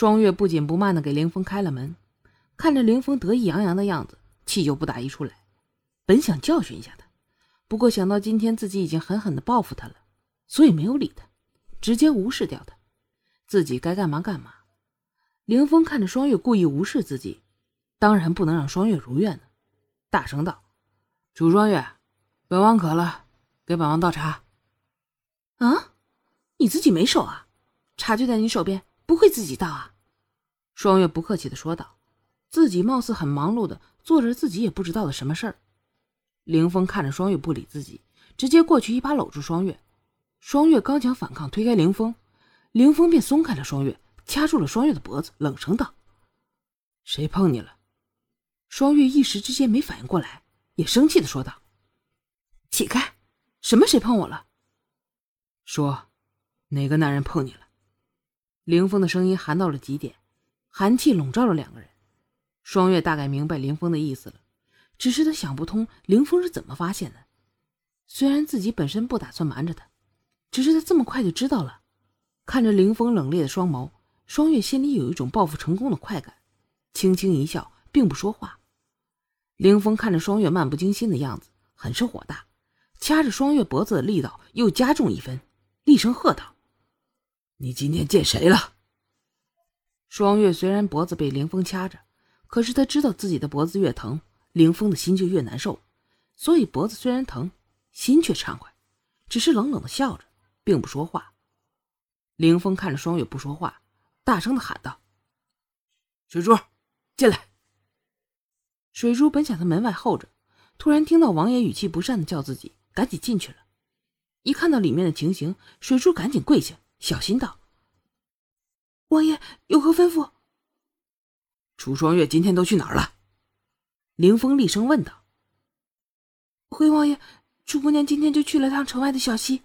双月不紧不慢的给凌风开了门，看着凌风得意洋洋的样子，气就不打一处来。本想教训一下他，不过想到今天自己已经狠狠的报复他了，所以没有理他，直接无视掉他。自己该干嘛干嘛。凌风看着双月故意无视自己，当然不能让双月如愿呢，大声道：“楚双月，本王渴了，给本王倒茶。”啊，你自己没手啊？茶就在你手边，不会自己倒啊？双月不客气的说道，自己貌似很忙碌的做着自己也不知道的什么事儿。凌风看着双月不理自己，直接过去一把搂住双月。双月刚想反抗，推开凌风，凌风便松开了双月。掐住了双月的脖子，冷声道：“谁碰你了？”双月一时之间没反应过来，也生气的说道：“起开！什么谁碰我了？说，哪个男人碰你了？”凌风的声音寒到了极点，寒气笼罩了两个人。双月大概明白凌风的意思了，只是他想不通凌风是怎么发现的。虽然自己本身不打算瞒着他，只是他这么快就知道了。看着凌风冷冽的双眸。双月心里有一种报复成功的快感，轻轻一笑，并不说话。凌风看着双月漫不经心的样子，很是火大，掐着双月脖子的力道又加重一分，厉声喝道：“你今天见谁了？”双月虽然脖子被凌风掐着，可是他知道自己的脖子越疼，凌风的心就越难受，所以脖子虽然疼，心却畅快，只是冷冷的笑着，并不说话。凌风看着双月不说话。大声的喊道：“水珠，进来！”水珠本想在门外候着，突然听到王爷语气不善的叫自己，赶紧进去了。一看到里面的情形，水珠赶紧跪下，小心道：“王爷有何吩咐？”楚双月今天都去哪儿了？凌风厉声问道。“回王爷，楚姑娘今天就去了趟城外的小溪。”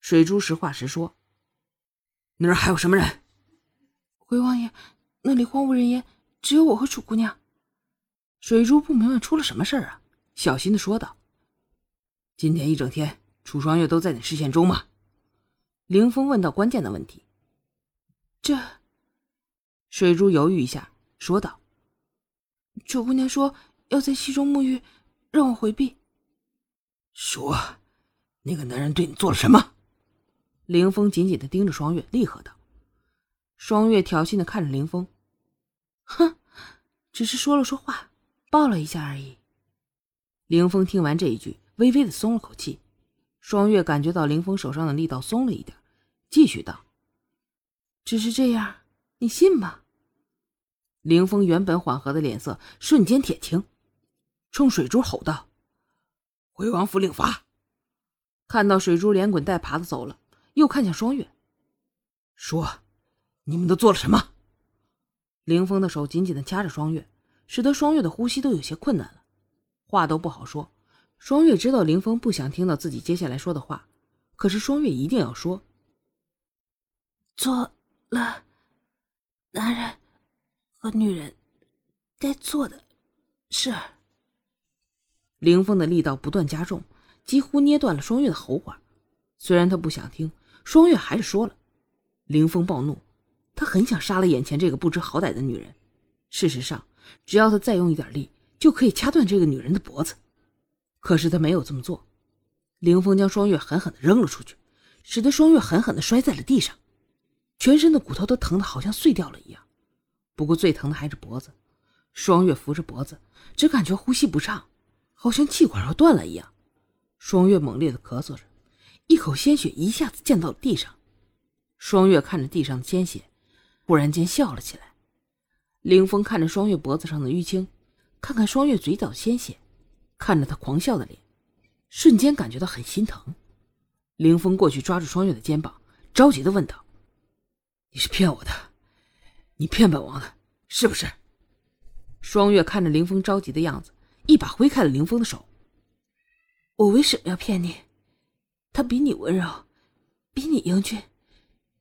水珠实话实说。“那儿还有什么人？”回王爷，那里荒无人烟，只有我和楚姑娘。水珠不明白出了什么事儿啊，小心的说道：“今天一整天，楚双月都在你视线中吗？”凌风问到关键的问题。这，水珠犹豫一下，说道：“楚姑娘说要在溪中沐浴，让我回避。”说：“那个男人对你做了什么？”凌风紧紧的盯着双月，厉喝道。双月挑衅的看着凌风，哼，只是说了说话，抱了一下而已。凌风听完这一句，微微的松了口气。双月感觉到凌风手上的力道松了一点，继续道：“只是这样，你信吗？”凌风原本缓和的脸色瞬间铁青，冲水珠吼道：“回王府领罚！”看到水珠连滚带爬的走了，又看向双月，说。你们都做了什么？凌风的手紧紧的掐着双月，使得双月的呼吸都有些困难了，话都不好说。双月知道林峰不想听到自己接下来说的话，可是双月一定要说。做了男人和女人该做的事。林峰的力道不断加重，几乎捏断了双月的喉管。虽然他不想听，双月还是说了。林峰暴怒。他很想杀了眼前这个不知好歹的女人。事实上，只要他再用一点力，就可以掐断这个女人的脖子。可是他没有这么做。凌风将双月狠狠地扔了出去，使得双月狠狠地摔在了地上，全身的骨头都疼得好像碎掉了一样。不过最疼的还是脖子。双月扶着脖子，只感觉呼吸不畅，好像气管要断了一样。双月猛烈地咳嗽着，一口鲜血一下子溅到了地上。双月看着地上的鲜血。忽然间笑了起来，凌风看着双月脖子上的淤青，看看双月嘴角的鲜血，看着他狂笑的脸，瞬间感觉到很心疼。凌风过去抓住双月的肩膀，着急的问道：“你是骗我的？你骗本王的，是不是？”双月看着凌风着急的样子，一把挥开了凌风的手。“我为什么要骗你？他比你温柔，比你英俊，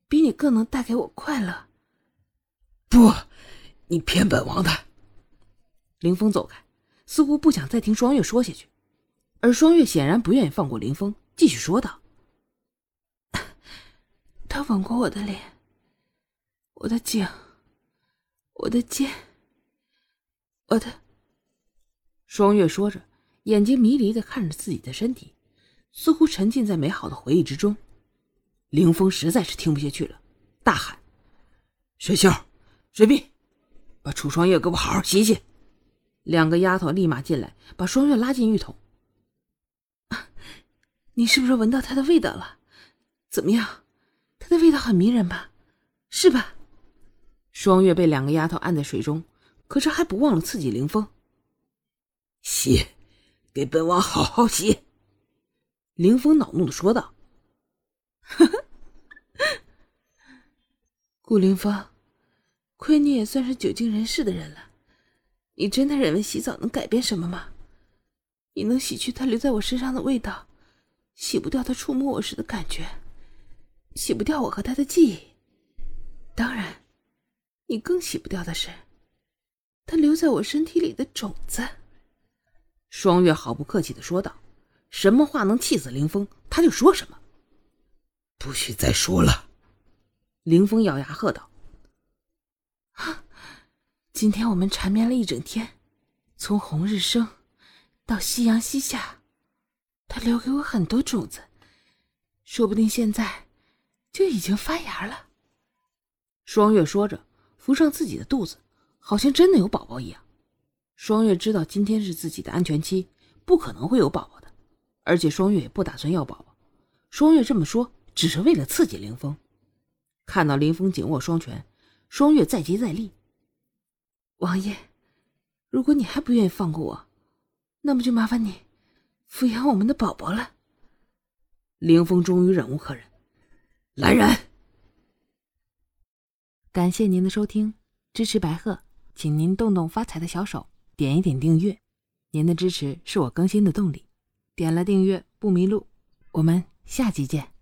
比你更能带给我快乐。”不，你骗本王的！凌风走开，似乎不想再听双月说下去，而双月显然不愿意放过林峰，继续说道：“他吻过我的脸，我的颈，我的肩，我的……双月说着，眼睛迷离的看着自己的身体，似乎沉浸在美好的回忆之中。林峰实在是听不下去了，大喊：“水秀，水碧，把楚双月给我好好洗洗！”两个丫头立马进来，把双月拉进浴桶。你是不是闻到它的味道了？怎么样？它的味道很迷人吧？是吧？双月被两个丫头按在水中，可是还不忘了刺激凌风。洗，给本王好好洗！凌风恼怒的说道。顾凌风，亏你也算是久经人世的人了，你真的认为洗澡能改变什么吗？你能洗去他留在我身上的味道？洗不掉他触摸我时的感觉，洗不掉我和他的记忆。当然，你更洗不掉的是，他留在我身体里的种子。双月毫不客气的说道：“什么话能气死林峰，他就说什么。”不许再说了！林峰咬牙喝道：“啊，今天我们缠绵了一整天，从红日升到夕阳西下。”他留给我很多种子，说不定现在就已经发芽了。双月说着，扶上自己的肚子，好像真的有宝宝一样。双月知道今天是自己的安全期，不可能会有宝宝的，而且双月也不打算要宝宝。双月这么说，只是为了刺激林峰。看到林峰紧握双拳，双月再接再厉。王爷，如果你还不愿意放过我，那么就麻烦你。抚养我们的宝宝了。凌风终于忍无可忍，来人！感谢您的收听，支持白鹤，请您动动发财的小手，点一点订阅。您的支持是我更新的动力。点了订阅不迷路，我们下集见。